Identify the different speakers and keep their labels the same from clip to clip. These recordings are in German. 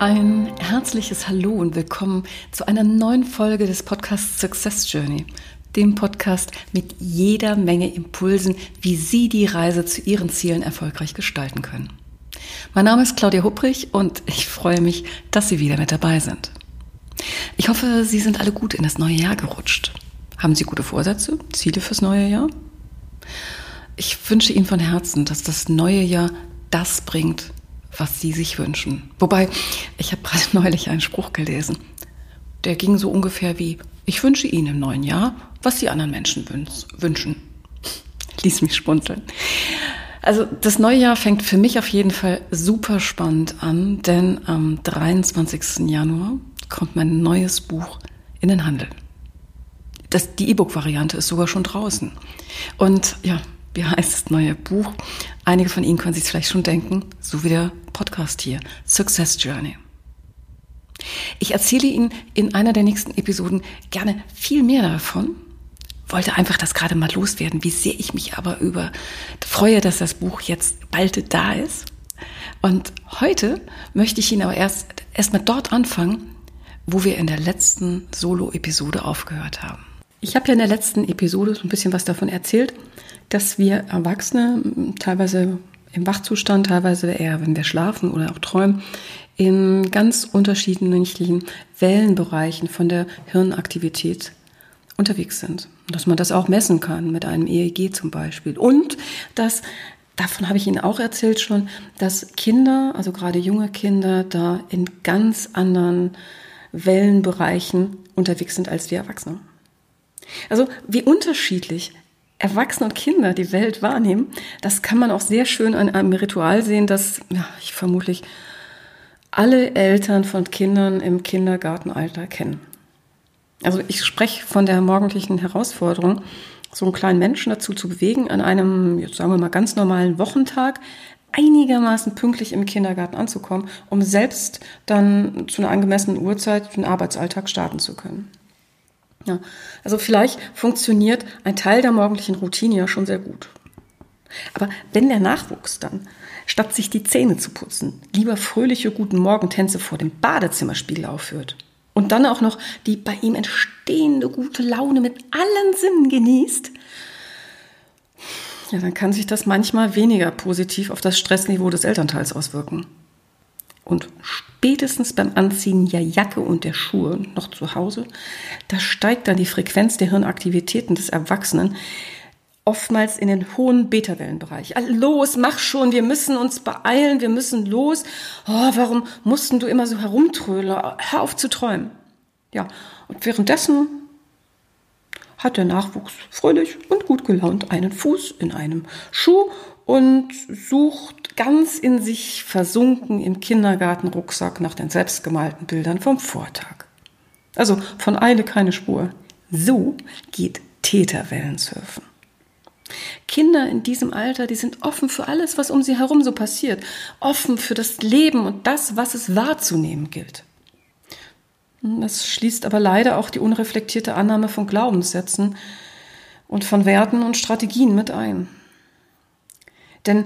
Speaker 1: Ein herzliches Hallo und willkommen zu einer neuen Folge des Podcasts Success Journey, dem Podcast mit jeder Menge Impulsen, wie Sie die Reise zu Ihren Zielen erfolgreich gestalten können. Mein Name ist Claudia Hupprich und ich freue mich, dass Sie wieder mit dabei sind. Ich hoffe, Sie sind alle gut in das neue Jahr gerutscht. Haben Sie gute Vorsätze, Ziele fürs neue Jahr? Ich wünsche Ihnen von Herzen, dass das neue Jahr das bringt, was sie sich wünschen. Wobei, ich habe gerade neulich einen Spruch gelesen. Der ging so ungefähr wie, ich wünsche Ihnen im neuen Jahr, was die anderen Menschen wünschen. Ließ mich spunzeln. Also das neue Jahr fängt für mich auf jeden Fall super spannend an, denn am 23. Januar kommt mein neues Buch in den Handel. Das, die E-Book-Variante ist sogar schon draußen. Und ja, wie heißt das neue Buch? Einige von Ihnen können sich vielleicht schon denken, so wie der Podcast hier, Success Journey. Ich erzähle Ihnen in einer der nächsten Episoden gerne viel mehr davon, wollte einfach das gerade mal loswerden, wie sehr ich mich aber über freue, dass das Buch jetzt bald da ist. Und heute möchte ich Ihnen aber erst erstmal dort anfangen, wo wir in der letzten Solo-Episode aufgehört haben. Ich habe ja in der letzten Episode so ein bisschen was davon erzählt, dass wir Erwachsene teilweise im Wachzustand, teilweise eher, wenn wir schlafen oder auch träumen, in ganz unterschiedlichen Wellenbereichen von der Hirnaktivität unterwegs sind. Dass man das auch messen kann mit einem EEG zum Beispiel. Und dass, davon habe ich Ihnen auch erzählt schon, dass Kinder, also gerade junge Kinder, da in ganz anderen Wellenbereichen unterwegs sind als wir Erwachsene. Also wie unterschiedlich Erwachsene und Kinder die Welt wahrnehmen, das kann man auch sehr schön an einem Ritual sehen, das ja, ich vermutlich alle Eltern von Kindern im Kindergartenalter kennen. Also ich spreche von der morgendlichen Herausforderung, so einen kleinen Menschen dazu zu bewegen, an einem, jetzt sagen wir mal, ganz normalen Wochentag einigermaßen pünktlich im Kindergarten anzukommen, um selbst dann zu einer angemessenen Uhrzeit den Arbeitsalltag starten zu können. Ja, also vielleicht funktioniert ein Teil der morgendlichen Routine ja schon sehr gut. Aber wenn der Nachwuchs dann, statt sich die Zähne zu putzen, lieber fröhliche Guten Morgentänze vor dem Badezimmerspiegel aufführt und dann auch noch die bei ihm entstehende gute Laune mit allen Sinnen genießt, ja, dann kann sich das manchmal weniger positiv auf das Stressniveau des Elternteils auswirken. Und spätestens beim Anziehen der Jacke und der Schuhe noch zu Hause, da steigt dann die Frequenz der Hirnaktivitäten des Erwachsenen oftmals in den hohen Beta-Wellenbereich. Los, mach schon, wir müssen uns beeilen, wir müssen los. Oh, warum mussten du immer so herumtrödeln? Hör auf zu träumen. Ja, und währenddessen hat der Nachwuchs fröhlich und gut gelaunt einen Fuß in einem Schuh und sucht ganz in sich versunken im Kindergartenrucksack nach den selbstgemalten Bildern vom Vortag. Also von Eile keine Spur. So geht Täterwellensurfen. Kinder in diesem Alter, die sind offen für alles, was um sie herum so passiert, offen für das Leben und das, was es wahrzunehmen gilt. Das schließt aber leider auch die unreflektierte Annahme von Glaubenssätzen und von Werten und Strategien mit ein. Denn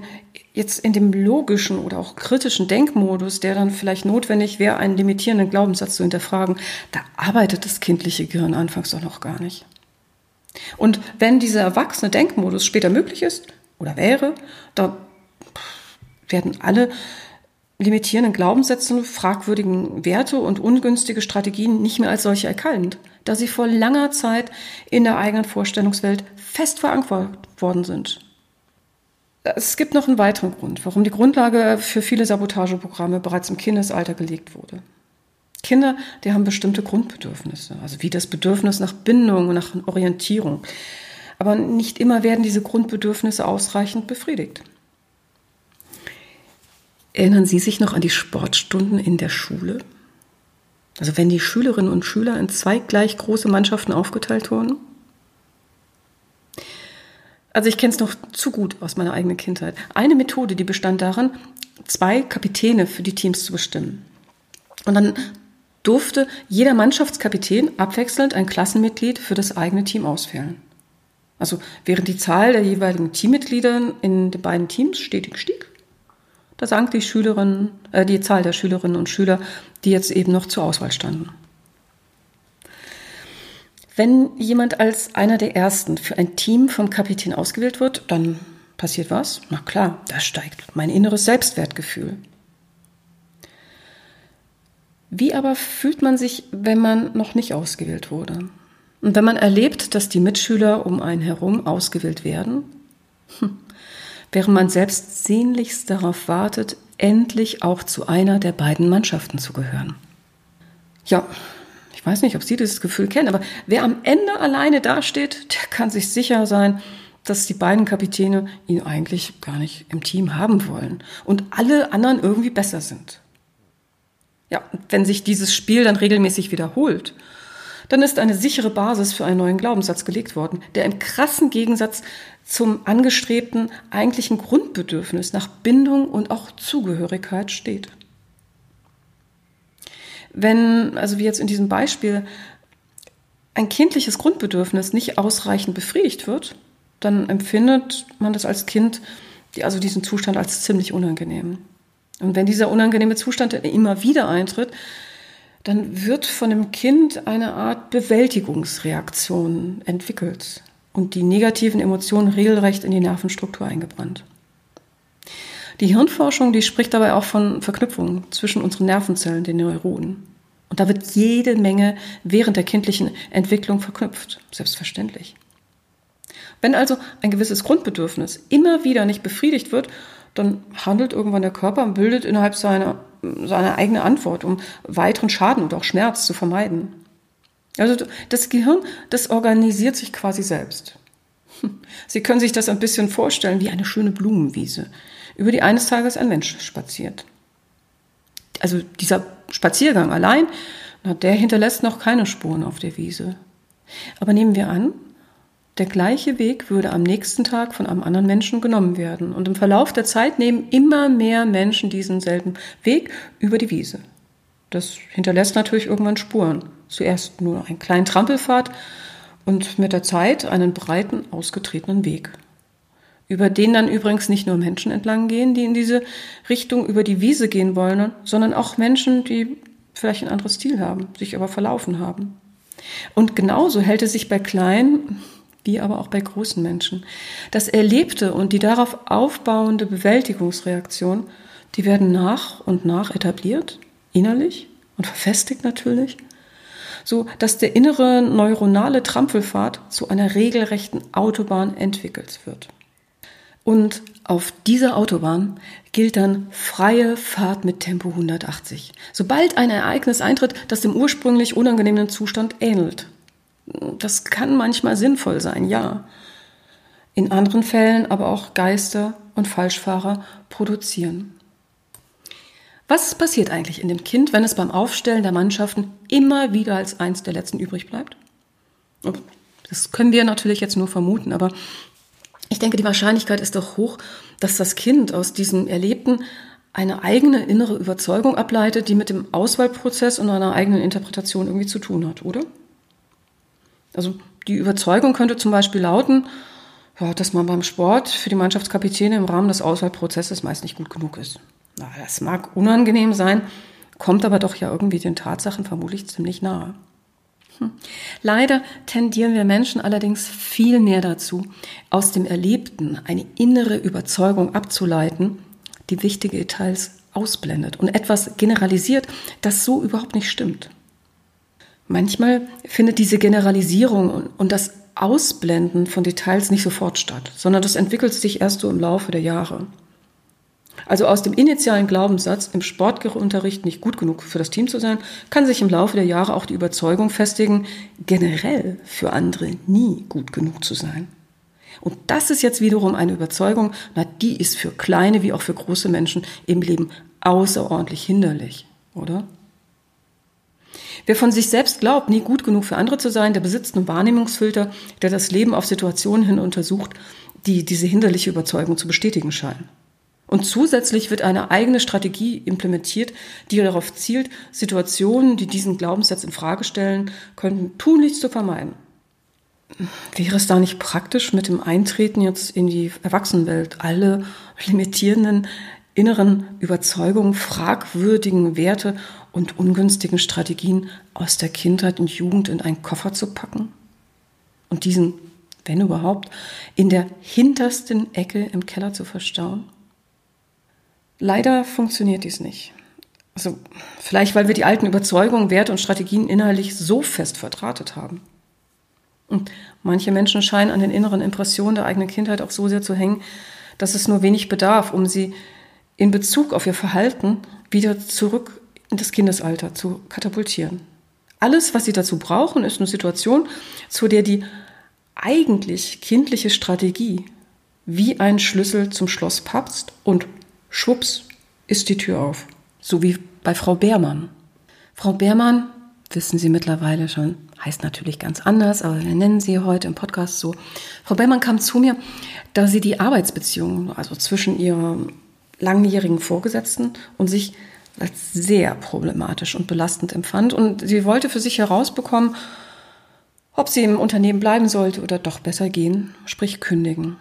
Speaker 1: jetzt in dem logischen oder auch kritischen Denkmodus, der dann vielleicht notwendig wäre, einen limitierenden Glaubenssatz zu hinterfragen, da arbeitet das kindliche Gehirn anfangs doch noch gar nicht. Und wenn dieser erwachsene Denkmodus später möglich ist oder wäre, da werden alle limitierenden Glaubenssätze, fragwürdigen Werte und ungünstige Strategien nicht mehr als solche erkannt, da sie vor langer Zeit in der eigenen Vorstellungswelt fest verankert worden sind. Es gibt noch einen weiteren Grund, warum die Grundlage für viele Sabotageprogramme bereits im Kindesalter gelegt wurde. Kinder, die haben bestimmte Grundbedürfnisse, also wie das Bedürfnis nach Bindung, nach Orientierung. Aber nicht immer werden diese Grundbedürfnisse ausreichend befriedigt. Erinnern Sie sich noch an die Sportstunden in der Schule? Also wenn die Schülerinnen und Schüler in zwei gleich große Mannschaften aufgeteilt wurden. Also ich kenne es noch zu gut aus meiner eigenen Kindheit. Eine Methode, die bestand darin, zwei Kapitäne für die Teams zu bestimmen. Und dann durfte jeder Mannschaftskapitän abwechselnd ein Klassenmitglied für das eigene Team auswählen. Also während die Zahl der jeweiligen Teammitglieder in den beiden Teams stetig stieg, da sank die Schülerinnen, äh, die Zahl der Schülerinnen und Schüler, die jetzt eben noch zur Auswahl standen. Wenn jemand als einer der ersten für ein Team vom Kapitän ausgewählt wird, dann passiert was? Na klar, da steigt mein inneres Selbstwertgefühl. Wie aber fühlt man sich, wenn man noch nicht ausgewählt wurde? Und wenn man erlebt, dass die Mitschüler um einen herum ausgewählt werden? Hm während man selbst sehnlichst darauf wartet, endlich auch zu einer der beiden Mannschaften zu gehören. Ja, ich weiß nicht, ob Sie dieses Gefühl kennen, aber wer am Ende alleine dasteht, der kann sich sicher sein, dass die beiden Kapitäne ihn eigentlich gar nicht im Team haben wollen und alle anderen irgendwie besser sind. Ja, wenn sich dieses Spiel dann regelmäßig wiederholt dann ist eine sichere Basis für einen neuen Glaubenssatz gelegt worden, der im krassen Gegensatz zum angestrebten eigentlichen Grundbedürfnis nach Bindung und auch Zugehörigkeit steht. Wenn, also wie jetzt in diesem Beispiel, ein kindliches Grundbedürfnis nicht ausreichend befriedigt wird, dann empfindet man das als Kind, also diesen Zustand als ziemlich unangenehm. Und wenn dieser unangenehme Zustand immer wieder eintritt, dann wird von dem Kind eine Art Bewältigungsreaktion entwickelt und die negativen Emotionen regelrecht in die Nervenstruktur eingebrannt. Die Hirnforschung, die spricht dabei auch von Verknüpfungen zwischen unseren Nervenzellen, den Neuronen. Und da wird jede Menge während der kindlichen Entwicklung verknüpft, selbstverständlich. Wenn also ein gewisses Grundbedürfnis immer wieder nicht befriedigt wird, dann handelt irgendwann der Körper und bildet innerhalb seiner seine eigene Antwort, um weiteren Schaden und auch Schmerz zu vermeiden. Also das Gehirn, das organisiert sich quasi selbst. Sie können sich das ein bisschen vorstellen wie eine schöne Blumenwiese, über die eines Tages ein Mensch spaziert. Also dieser Spaziergang allein, der hinterlässt noch keine Spuren auf der Wiese. Aber nehmen wir an, der gleiche Weg würde am nächsten Tag von einem anderen Menschen genommen werden. Und im Verlauf der Zeit nehmen immer mehr Menschen diesen selben Weg über die Wiese. Das hinterlässt natürlich irgendwann Spuren. Zuerst nur einen kleinen Trampelpfad und mit der Zeit einen breiten, ausgetretenen Weg. Über den dann übrigens nicht nur Menschen entlang gehen, die in diese Richtung über die Wiese gehen wollen, sondern auch Menschen, die vielleicht ein anderes Ziel haben, sich aber verlaufen haben. Und genauso hält es sich bei kleinen, wie aber auch bei großen Menschen. Das Erlebte und die darauf aufbauende Bewältigungsreaktion, die werden nach und nach etabliert, innerlich und verfestigt natürlich, so dass der innere neuronale Trampelpfad zu einer regelrechten Autobahn entwickelt wird. Und auf dieser Autobahn gilt dann freie Fahrt mit Tempo 180. Sobald ein Ereignis eintritt, das dem ursprünglich unangenehmen Zustand ähnelt. Das kann manchmal sinnvoll sein, ja. In anderen Fällen aber auch Geister und Falschfahrer produzieren. Was passiert eigentlich in dem Kind, wenn es beim Aufstellen der Mannschaften immer wieder als eins der letzten übrig bleibt? Das können wir natürlich jetzt nur vermuten, aber ich denke, die Wahrscheinlichkeit ist doch hoch, dass das Kind aus diesem Erlebten eine eigene innere Überzeugung ableitet, die mit dem Auswahlprozess und einer eigenen Interpretation irgendwie zu tun hat, oder? Also die Überzeugung könnte zum Beispiel lauten, ja, dass man beim Sport für die Mannschaftskapitäne im Rahmen des Auswahlprozesses meist nicht gut genug ist. Na, das mag unangenehm sein, kommt aber doch ja irgendwie den Tatsachen vermutlich ziemlich nahe. Hm. Leider tendieren wir Menschen allerdings viel mehr dazu, aus dem Erlebten eine innere Überzeugung abzuleiten, die wichtige Details ausblendet und etwas generalisiert, das so überhaupt nicht stimmt. Manchmal findet diese Generalisierung und das Ausblenden von Details nicht sofort statt, sondern das entwickelt sich erst so im Laufe der Jahre. Also aus dem initialen Glaubenssatz, im Sportunterricht nicht gut genug für das Team zu sein, kann sich im Laufe der Jahre auch die Überzeugung festigen, generell für andere nie gut genug zu sein. Und das ist jetzt wiederum eine Überzeugung, na, die ist für kleine wie auch für große Menschen im Leben außerordentlich hinderlich, oder? Wer von sich selbst glaubt, nie gut genug für andere zu sein, der besitzt einen Wahrnehmungsfilter, der das Leben auf Situationen hin untersucht, die diese hinderliche Überzeugung zu bestätigen scheinen. Und zusätzlich wird eine eigene Strategie implementiert, die darauf zielt, Situationen, die diesen Glaubenssatz in Frage stellen, könnten tunlichst zu vermeiden. Wäre es da nicht praktisch, mit dem Eintreten jetzt in die Erwachsenenwelt alle limitierenden inneren Überzeugungen, fragwürdigen Werte und ungünstigen Strategien aus der Kindheit und Jugend in einen Koffer zu packen und diesen, wenn überhaupt, in der hintersten Ecke im Keller zu verstauen? Leider funktioniert dies nicht. Also vielleicht, weil wir die alten Überzeugungen, Werte und Strategien inhaltlich so fest verdrahtet haben. Und manche Menschen scheinen an den inneren Impressionen der eigenen Kindheit auch so sehr zu hängen, dass es nur wenig bedarf, um sie in Bezug auf ihr Verhalten wieder zurück in das Kindesalter zu katapultieren. Alles, was sie dazu brauchen, ist eine Situation, zu der die eigentlich kindliche Strategie wie ein Schlüssel zum Schloss papst und schwupps ist die Tür auf. So wie bei Frau Beermann. Frau Beermann, wissen Sie mittlerweile schon, heißt natürlich ganz anders, aber wir nennen sie heute im Podcast so. Frau Beermann kam zu mir, da sie die Arbeitsbeziehung, also zwischen ihrem langjährigen Vorgesetzten und sich als sehr problematisch und belastend empfand. Und sie wollte für sich herausbekommen, ob sie im Unternehmen bleiben sollte oder doch besser gehen, sprich kündigen.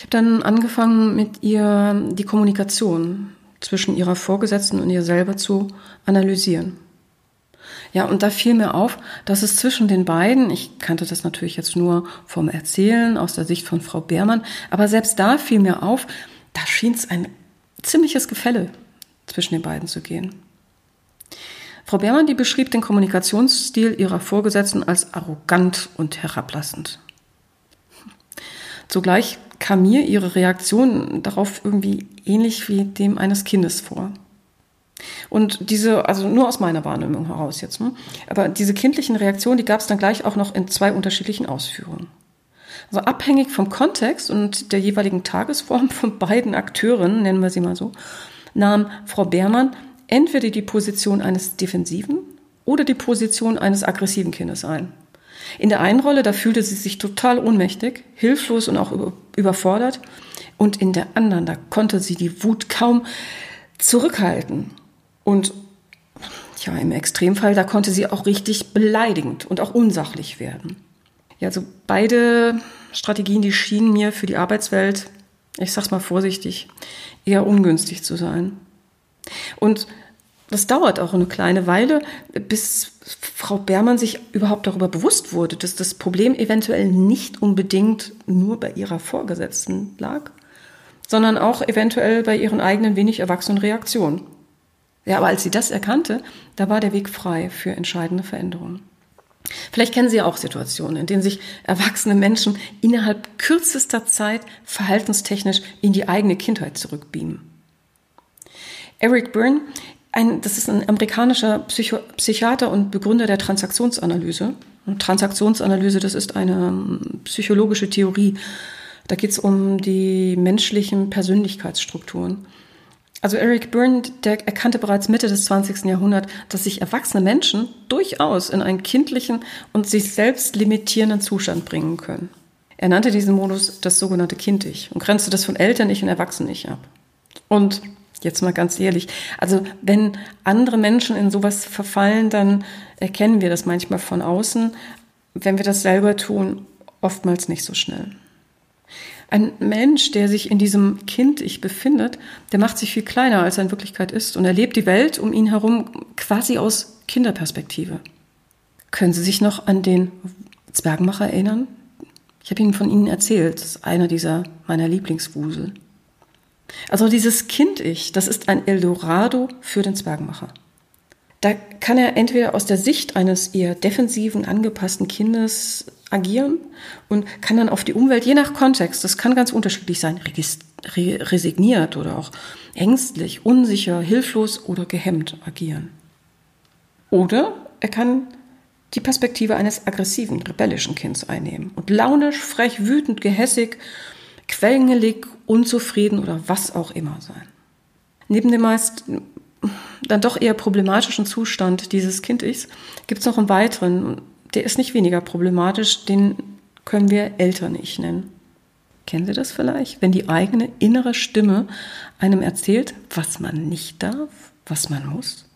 Speaker 1: Ich habe dann angefangen, mit ihr die Kommunikation zwischen ihrer Vorgesetzten und ihr selber zu analysieren. Ja, und da fiel mir auf, dass es zwischen den beiden, ich kannte das natürlich jetzt nur vom Erzählen aus der Sicht von Frau Beermann, aber selbst da fiel mir auf, da schien es ein ziemliches Gefälle zwischen den beiden zu gehen. Frau Beermann, die beschrieb den Kommunikationsstil ihrer Vorgesetzten als arrogant und herablassend. Zugleich kam mir ihre Reaktion darauf irgendwie ähnlich wie dem eines Kindes vor. Und diese, also nur aus meiner Wahrnehmung heraus jetzt, ne? aber diese kindlichen Reaktionen, die gab es dann gleich auch noch in zwei unterschiedlichen Ausführungen. Also abhängig vom Kontext und der jeweiligen Tagesform von beiden Akteuren, nennen wir sie mal so, nahm Frau Beermann entweder die Position eines defensiven oder die Position eines aggressiven Kindes ein. In der einen Rolle, da fühlte sie sich total ohnmächtig, hilflos und auch überfordert. Und in der anderen, da konnte sie die Wut kaum zurückhalten. Und ja, im Extremfall, da konnte sie auch richtig beleidigend und auch unsachlich werden. Ja, also beide Strategien, die schienen mir für die Arbeitswelt, ich sag's mal vorsichtig, eher ungünstig zu sein. Und das dauert auch eine kleine Weile, bis Frau Bermann sich überhaupt darüber bewusst wurde, dass das Problem eventuell nicht unbedingt nur bei ihrer Vorgesetzten lag, sondern auch eventuell bei ihren eigenen wenig erwachsenen Reaktionen. Ja, aber als sie das erkannte, da war der Weg frei für entscheidende Veränderungen. Vielleicht kennen Sie ja auch Situationen, in denen sich erwachsene Menschen innerhalb kürzester Zeit verhaltenstechnisch in die eigene Kindheit zurückbeamen. Eric Byrne, ein, das ist ein amerikanischer Psycho Psychiater und Begründer der Transaktionsanalyse. Und Transaktionsanalyse, das ist eine ähm, psychologische Theorie. Da geht es um die menschlichen Persönlichkeitsstrukturen. Also Eric Byrne, der erkannte bereits Mitte des 20. Jahrhunderts, dass sich erwachsene Menschen durchaus in einen kindlichen und sich selbst limitierenden Zustand bringen können. Er nannte diesen Modus das sogenannte Kind-Ich und grenzte das von Eltern-Ich und Erwachsenen-Ich ab. Und jetzt mal ganz ehrlich, also wenn andere Menschen in sowas verfallen, dann erkennen wir das manchmal von außen. Wenn wir das selber tun, oftmals nicht so schnell. Ein Mensch, der sich in diesem Kind-Ich befindet, der macht sich viel kleiner, als er in Wirklichkeit ist und erlebt die Welt um ihn herum quasi aus Kinderperspektive. Können Sie sich noch an den Zwergmacher erinnern? Ich habe Ihnen von Ihnen erzählt, das ist einer dieser meiner Lieblingswusel. Also dieses Kind-Ich, das ist ein Eldorado für den Zwergmacher. Da kann er entweder aus der Sicht eines eher defensiven, angepassten Kindes agieren und kann dann auf die Umwelt, je nach Kontext, das kann ganz unterschiedlich sein, resigniert oder auch ängstlich, unsicher, hilflos oder gehemmt agieren. Oder er kann die Perspektive eines aggressiven, rebellischen Kindes einnehmen und launisch, frech, wütend, gehässig, quengelig, unzufrieden oder was auch immer sein. Neben dem meist dann doch eher problematischen Zustand dieses Kind-Ichs gibt es noch einen weiteren. Der ist nicht weniger problematisch, den können wir Eltern-Ich nennen. Kennen Sie das vielleicht? Wenn die eigene innere Stimme einem erzählt, was man nicht darf, was man muss,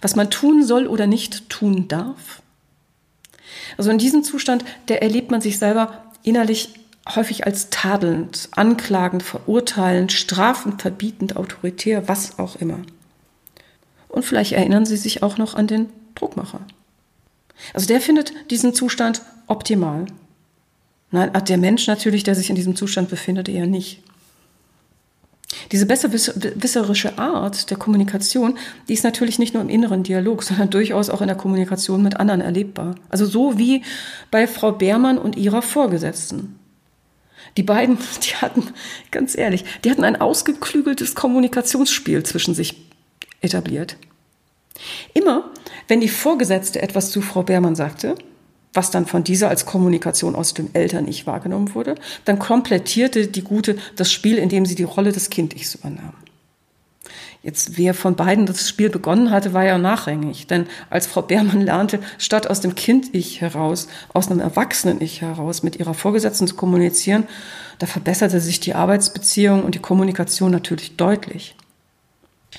Speaker 1: was man tun soll oder nicht tun darf. Also in diesem Zustand, der erlebt man sich selber innerlich häufig als tadelnd, anklagend, verurteilend, strafend, verbietend, autoritär, was auch immer. Und vielleicht erinnern Sie sich auch noch an den Druckmacher. Also der findet diesen Zustand optimal. Nein, der Mensch natürlich, der sich in diesem Zustand befindet, eher nicht. Diese besserwisserische Art der Kommunikation, die ist natürlich nicht nur im inneren Dialog, sondern durchaus auch in der Kommunikation mit anderen erlebbar. Also so wie bei Frau Beermann und ihrer Vorgesetzten. Die beiden, die hatten, ganz ehrlich, die hatten ein ausgeklügeltes Kommunikationsspiel zwischen sich etabliert. Immer, wenn die Vorgesetzte etwas zu Frau Beermann sagte, was dann von dieser als Kommunikation aus dem Eltern-Ich wahrgenommen wurde, dann komplettierte die Gute das Spiel, indem sie die Rolle des Kind-Ichs übernahm. Jetzt, wer von beiden das Spiel begonnen hatte, war ja nachrangig. Denn als Frau Beermann lernte, statt aus dem Kind-Ich heraus, aus einem Erwachsenen-Ich heraus mit ihrer Vorgesetzten zu kommunizieren, da verbesserte sich die Arbeitsbeziehung und die Kommunikation natürlich deutlich.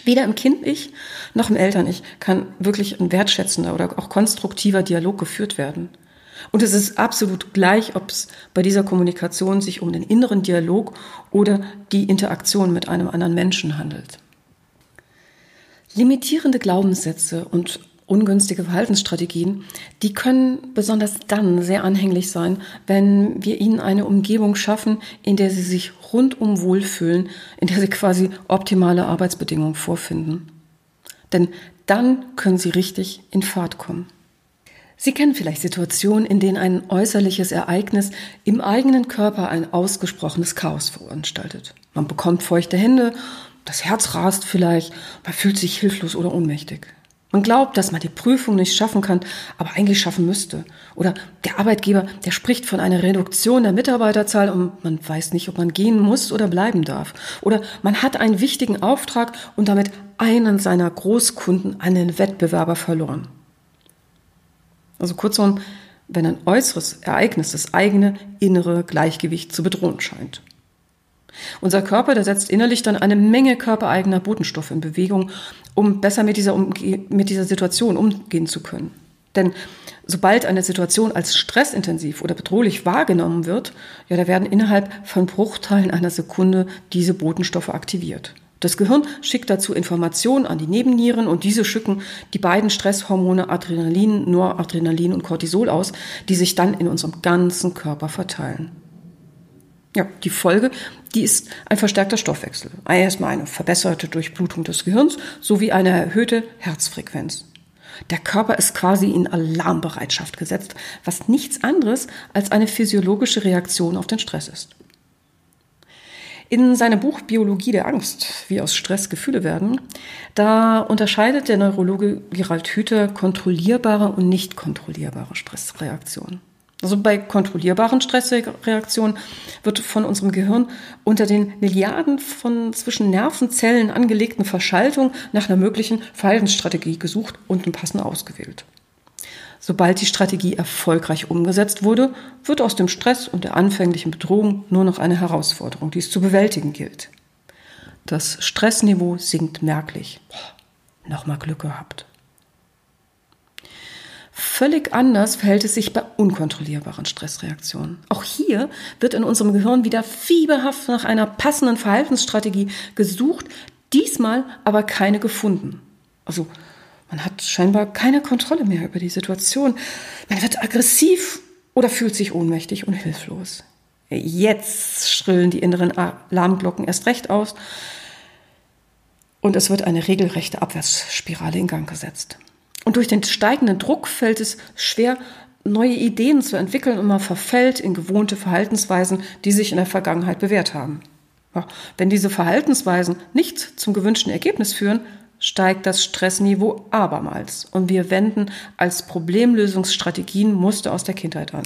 Speaker 1: Weder im Kind-Ich noch im Eltern-Ich kann wirklich ein wertschätzender oder auch konstruktiver Dialog geführt werden. Und es ist absolut gleich, ob es bei dieser Kommunikation sich um den inneren Dialog oder die Interaktion mit einem anderen Menschen handelt. Limitierende Glaubenssätze und ungünstige Verhaltensstrategien, die können besonders dann sehr anhänglich sein, wenn wir ihnen eine Umgebung schaffen, in der sie sich rundum wohlfühlen, in der sie quasi optimale Arbeitsbedingungen vorfinden. Denn dann können sie richtig in Fahrt kommen. Sie kennen vielleicht Situationen, in denen ein äußerliches Ereignis im eigenen Körper ein ausgesprochenes Chaos veranstaltet. Man bekommt feuchte Hände, das Herz rast vielleicht, man fühlt sich hilflos oder ohnmächtig. Man glaubt, dass man die Prüfung nicht schaffen kann, aber eigentlich schaffen müsste. Oder der Arbeitgeber, der spricht von einer Reduktion der Mitarbeiterzahl und man weiß nicht, ob man gehen muss oder bleiben darf. Oder man hat einen wichtigen Auftrag und damit einen seiner Großkunden an den Wettbewerber verloren. Also kurzum, wenn ein äußeres Ereignis das eigene innere Gleichgewicht zu bedrohen scheint. Unser Körper, der setzt innerlich dann eine Menge körpereigener Botenstoffe in Bewegung, um besser mit dieser, mit dieser Situation umgehen zu können. Denn sobald eine Situation als stressintensiv oder bedrohlich wahrgenommen wird, ja, da werden innerhalb von Bruchteilen einer Sekunde diese Botenstoffe aktiviert. Das Gehirn schickt dazu Informationen an die Nebennieren und diese schicken die beiden Stresshormone Adrenalin, Noradrenalin und Cortisol aus, die sich dann in unserem ganzen Körper verteilen. Ja, die Folge, die ist ein verstärkter Stoffwechsel. Erstmal eine verbesserte Durchblutung des Gehirns sowie eine erhöhte Herzfrequenz. Der Körper ist quasi in Alarmbereitschaft gesetzt, was nichts anderes als eine physiologische Reaktion auf den Stress ist. In seinem Buch Biologie der Angst, wie aus Stress Gefühle werden, da unterscheidet der Neurologe Gerald Hüther kontrollierbare und nicht kontrollierbare Stressreaktionen. Also bei kontrollierbaren Stressreaktionen wird von unserem Gehirn unter den Milliarden von zwischen Nervenzellen angelegten Verschaltungen nach einer möglichen Verhaltensstrategie gesucht und eine passende ausgewählt. Sobald die Strategie erfolgreich umgesetzt wurde, wird aus dem Stress und der anfänglichen Bedrohung nur noch eine Herausforderung, die es zu bewältigen gilt. Das Stressniveau sinkt merklich. Nochmal Glück gehabt. Völlig anders verhält es sich bei unkontrollierbaren Stressreaktionen. Auch hier wird in unserem Gehirn wieder fieberhaft nach einer passenden Verhaltensstrategie gesucht, diesmal aber keine gefunden. Also man hat scheinbar keine Kontrolle mehr über die Situation. Man wird aggressiv oder fühlt sich ohnmächtig und hilflos. Jetzt schrillen die inneren Alarmglocken erst recht aus und es wird eine regelrechte Abwärtsspirale in Gang gesetzt. Und durch den steigenden Druck fällt es schwer, neue Ideen zu entwickeln und man verfällt in gewohnte Verhaltensweisen, die sich in der Vergangenheit bewährt haben. Wenn diese Verhaltensweisen nicht zum gewünschten Ergebnis führen, steigt das Stressniveau abermals und wir wenden als Problemlösungsstrategien Muster aus der Kindheit an.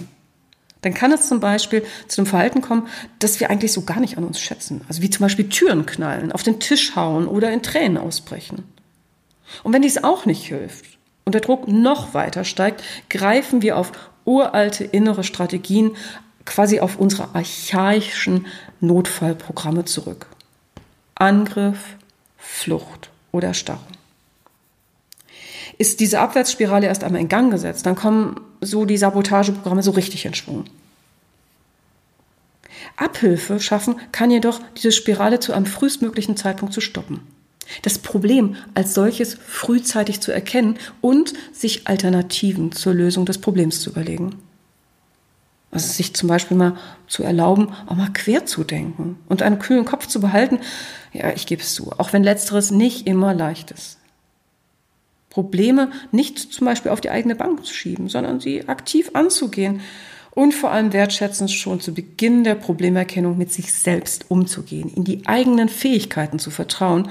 Speaker 1: Dann kann es zum Beispiel zu einem Verhalten kommen, das wir eigentlich so gar nicht an uns schätzen. Also wie zum Beispiel Türen knallen, auf den Tisch hauen oder in Tränen ausbrechen. Und wenn dies auch nicht hilft und der Druck noch weiter steigt, greifen wir auf uralte innere Strategien, quasi auf unsere archaischen Notfallprogramme zurück. Angriff, Flucht oder Starren. Ist diese Abwärtsspirale erst einmal in Gang gesetzt, dann kommen so die Sabotageprogramme so richtig in Schwung. Abhilfe schaffen kann jedoch diese Spirale zu einem frühestmöglichen Zeitpunkt zu stoppen. Das Problem als solches frühzeitig zu erkennen und sich Alternativen zur Lösung des Problems zu überlegen. Also sich zum Beispiel mal zu erlauben, auch mal quer zu denken und einen kühlen Kopf zu behalten. Ja, ich gebe es zu, auch wenn letzteres nicht immer leicht ist. Probleme nicht zum Beispiel auf die eigene Bank zu schieben, sondern sie aktiv anzugehen und vor allem wertschätzend schon zu Beginn der Problemerkennung mit sich selbst umzugehen, in die eigenen Fähigkeiten zu vertrauen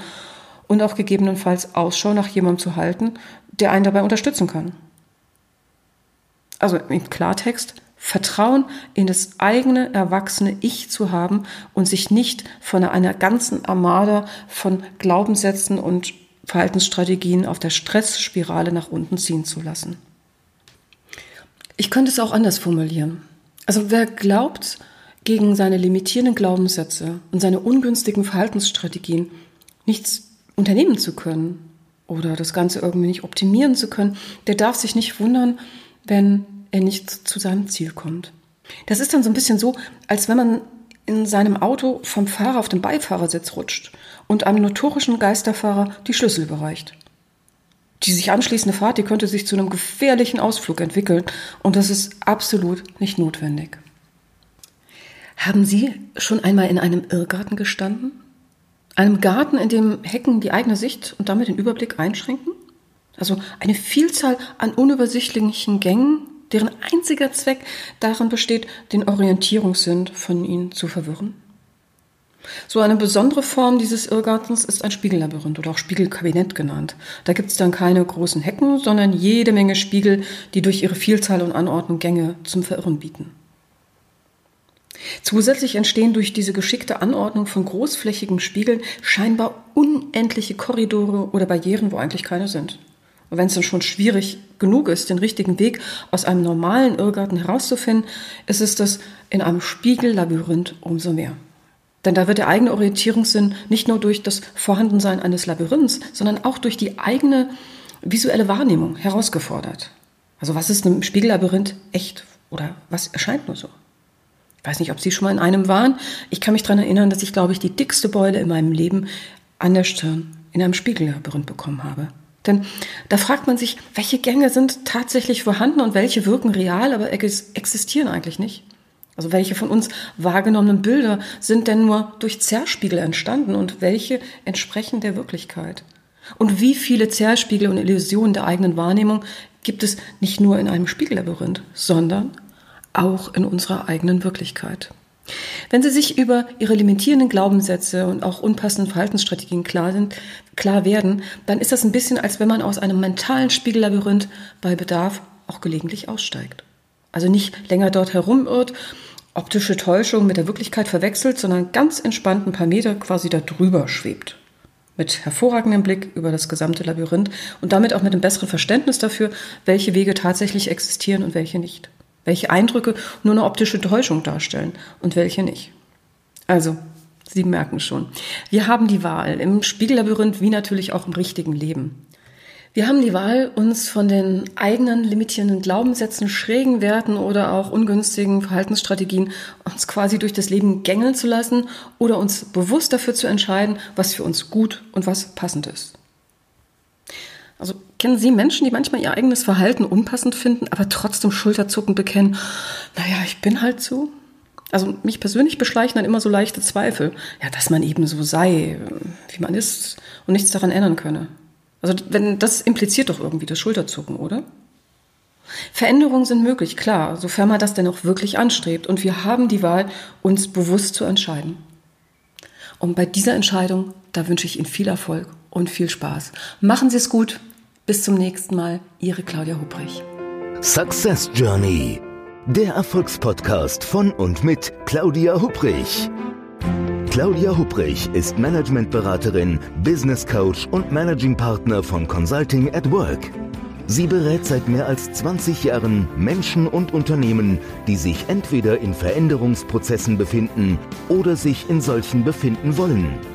Speaker 1: und auch gegebenenfalls Ausschau nach jemandem zu halten, der einen dabei unterstützen kann. Also im Klartext, Vertrauen in das eigene erwachsene Ich zu haben und sich nicht von einer ganzen Armada von Glaubenssätzen und Verhaltensstrategien auf der Stressspirale nach unten ziehen zu lassen. Ich könnte es auch anders formulieren. Also wer glaubt, gegen seine limitierenden Glaubenssätze und seine ungünstigen Verhaltensstrategien nichts unternehmen zu können oder das Ganze irgendwie nicht optimieren zu können, der darf sich nicht wundern, wenn er nicht zu seinem Ziel kommt. Das ist dann so ein bisschen so, als wenn man in seinem Auto vom Fahrer auf den Beifahrersitz rutscht und einem notorischen Geisterfahrer die Schlüssel überreicht. Die sich anschließende Fahrt, die könnte sich zu einem gefährlichen Ausflug entwickeln und das ist absolut nicht notwendig. Haben Sie schon einmal in einem Irrgarten gestanden? Einem Garten, in dem Hecken die eigene Sicht und damit den Überblick einschränken? Also eine Vielzahl an unübersichtlichen Gängen, deren einziger Zweck darin besteht, den Orientierungssinn von ihnen zu verwirren? So eine besondere Form dieses Irrgartens ist ein Spiegellabyrinth oder auch Spiegelkabinett genannt. Da gibt es dann keine großen Hecken, sondern jede Menge Spiegel, die durch ihre Vielzahl und Anordnung Gänge zum Verirren bieten. Zusätzlich entstehen durch diese geschickte Anordnung von großflächigen Spiegeln scheinbar unendliche Korridore oder Barrieren, wo eigentlich keine sind. Und wenn es dann schon schwierig genug ist, den richtigen Weg aus einem normalen Irrgarten herauszufinden, ist es das in einem Spiegellabyrinth umso mehr. Denn da wird der eigene Orientierungssinn nicht nur durch das Vorhandensein eines Labyrinths, sondern auch durch die eigene visuelle Wahrnehmung herausgefordert. Also was ist einem Spiegellabyrinth echt oder was erscheint nur so? Weiß nicht, ob Sie schon mal in einem waren. Ich kann mich daran erinnern, dass ich, glaube ich, die dickste Beule in meinem Leben an der Stirn in einem Spiegellabyrinth bekommen habe. Denn da fragt man sich, welche Gänge sind tatsächlich vorhanden und welche wirken real, aber existieren eigentlich nicht. Also welche von uns wahrgenommenen Bilder sind denn nur durch Zerspiegel entstanden und welche entsprechen der Wirklichkeit? Und wie viele Zerspiegel und Illusionen der eigenen Wahrnehmung gibt es nicht nur in einem Spiegellabyrinth, sondern auch in unserer eigenen Wirklichkeit? Wenn Sie sich über Ihre limitierenden Glaubenssätze und auch unpassenden Verhaltensstrategien klar sind, klar werden, dann ist das ein bisschen, als wenn man aus einem mentalen Spiegellabyrinth bei Bedarf auch gelegentlich aussteigt. Also nicht länger dort herumirrt, optische Täuschung mit der Wirklichkeit verwechselt, sondern ganz entspannt ein paar Meter quasi da drüber schwebt. Mit hervorragendem Blick über das gesamte Labyrinth und damit auch mit einem besseren Verständnis dafür, welche Wege tatsächlich existieren und welche nicht welche Eindrücke nur eine optische Täuschung darstellen und welche nicht. Also, Sie merken schon, wir haben die Wahl im Spiegellabyrinth wie natürlich auch im richtigen Leben. Wir haben die Wahl, uns von den eigenen limitierenden Glaubenssätzen, schrägen Werten oder auch ungünstigen Verhaltensstrategien uns quasi durch das Leben gängeln zu lassen oder uns bewusst dafür zu entscheiden, was für uns gut und was passend ist. Also kennen Sie Menschen, die manchmal ihr eigenes Verhalten unpassend finden, aber trotzdem Schulterzucken bekennen, naja, ich bin halt so? Also mich persönlich beschleichen dann immer so leichte Zweifel, ja, dass man eben so sei, wie man ist und nichts daran ändern könne. Also wenn das impliziert doch irgendwie das Schulterzucken, oder? Veränderungen sind möglich, klar, sofern man das denn auch wirklich anstrebt. Und wir haben die Wahl, uns bewusst zu entscheiden. Und bei dieser Entscheidung, da wünsche ich Ihnen viel Erfolg und viel Spaß. Machen Sie es gut. Bis zum nächsten Mal. Ihre Claudia Hubrich.
Speaker 2: Success Journey. Der Erfolgspodcast von und mit Claudia Hubrich. Claudia Hupprich ist Managementberaterin, Business Coach und Managing Partner von Consulting at Work. Sie berät seit mehr als 20 Jahren Menschen und Unternehmen, die sich entweder in Veränderungsprozessen befinden oder sich in solchen befinden wollen.